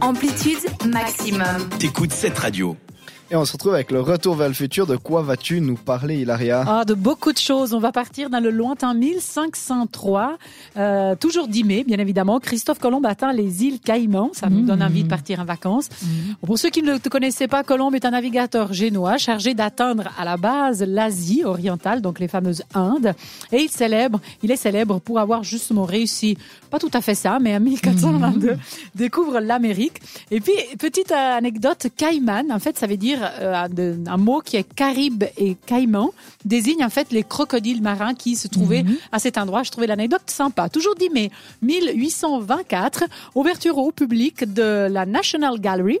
Amplitude maximum. T'écoutes cette radio. Et on se retrouve avec le retour vers le futur. De quoi vas-tu nous parler, Hilaria Ah, de beaucoup de choses. On va partir dans le lointain 1503, euh, toujours 10 mai, bien évidemment. Christophe Colomb atteint les îles Caïmans. Ça nous donne envie de partir en vacances. Pour ceux qui ne le connaissaient pas, Colomb est un navigateur génois chargé d'atteindre à la base l'Asie orientale, donc les fameuses Indes. Et il célèbre, il est célèbre pour avoir justement réussi, pas tout à fait ça, mais en 1422, découvre l'Amérique. Et puis, petite anecdote, Caïman, en fait, ça veut dire euh, de- un mot qui est Caraïbe et Caïman, désigne en fait les crocodiles marins qui se trouvaient à cet endroit. Je trouvais l'anecdote sympa. Toujours 10 mai 1824, ouverture au public de la National Gallery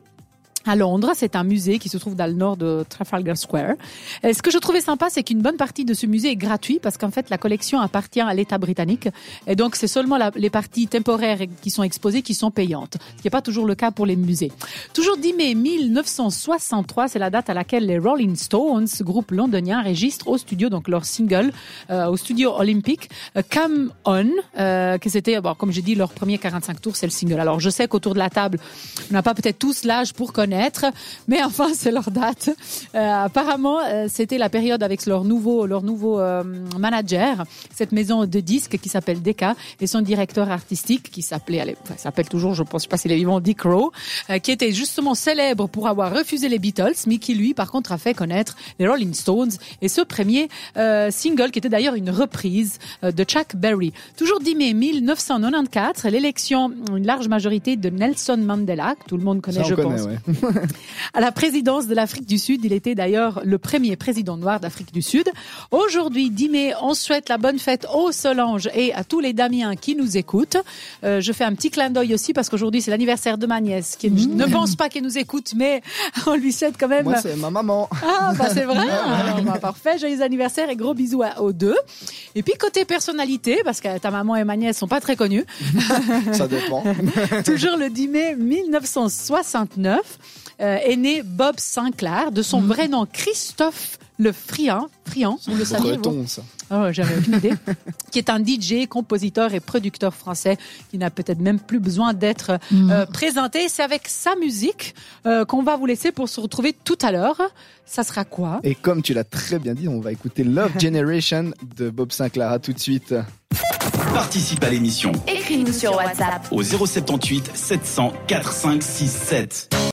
à Londres. C'est un musée qui se trouve dans le nord de Trafalgar Square. Et ce que je trouvais sympa, c'est qu'une bonne partie de ce musée est gratuit parce qu'en fait, la collection appartient à l'État britannique. Et donc, c'est seulement les parties temporaires qui sont exposées qui sont payantes. Ce qui n'est pas toujours le cas pour les musées. Toujours 10 mai 1963, c'est la date à laquelle les Rolling Stones, groupe londonien, enregistrent au studio donc leur single euh, au studio olympique euh, Come On, euh, que c'était, bon, comme j'ai dit, leur premier 45 tours, c'est le single. Alors, je sais qu'autour de la table, on n'a pas peut-être tous l'âge pour connaître, mais enfin, c'est leur date. Euh, apparemment, euh, c'était la période avec leur nouveau, leur nouveau euh, manager, cette maison de disques qui s'appelle Decca, et son directeur artistique qui s'appelait, enfin, s'appelle toujours, je pense pas s'il est vivant, Dick Rowe, euh, qui était justement célèbre pour avoir refusé les Beatles, mais qui lui, par contre, a fait connaître les Rolling Stones et ce premier euh, single qui était d'ailleurs une reprise euh, de Chuck Berry. Toujours 10 mai 1994, l'élection, une large majorité de Nelson Mandela, que tout le monde connaît, je connaît, pense, ouais. à la présidence de l'Afrique du Sud. Il était d'ailleurs le premier président noir d'Afrique du Sud. Aujourd'hui, 10 mai, on souhaite la bonne fête aux Solange et à tous les Damiens qui nous écoutent. Euh, je fais un petit clin d'œil aussi parce qu'aujourd'hui, c'est l'anniversaire de ma nièce qui je ne pense pas qu'elle nous écoute, mais on lui souhaite quand même Moi, c'est ma maman. ah, bah c'est vrai. Alors, bah, parfait. Joyeux anniversaire et gros bisous à, aux deux. Et puis côté personnalité, parce que ta maman et ma nièce sont pas très connues. Ça dépend. Toujours le 10 mai 1969 euh, est né Bob Sinclair, de Mm. son vrai nom Christophe Le Friand. Friand, vous le saviez vous Breton, ça. Ah, j'avais aucune idée. qui est un DJ, compositeur et producteur français qui n'a peut-être même plus besoin d'être euh, présenté. C'est avec sa musique euh, qu'on va vous laisser pour se retrouver tout à l'heure. Ça sera quoi? Et comme tu l'as très bien dit, on va écouter Love Generation de Bob Sinclair. À tout de suite. Participe à l'émission Écris-nous sur WhatsApp. au 078 700 4567.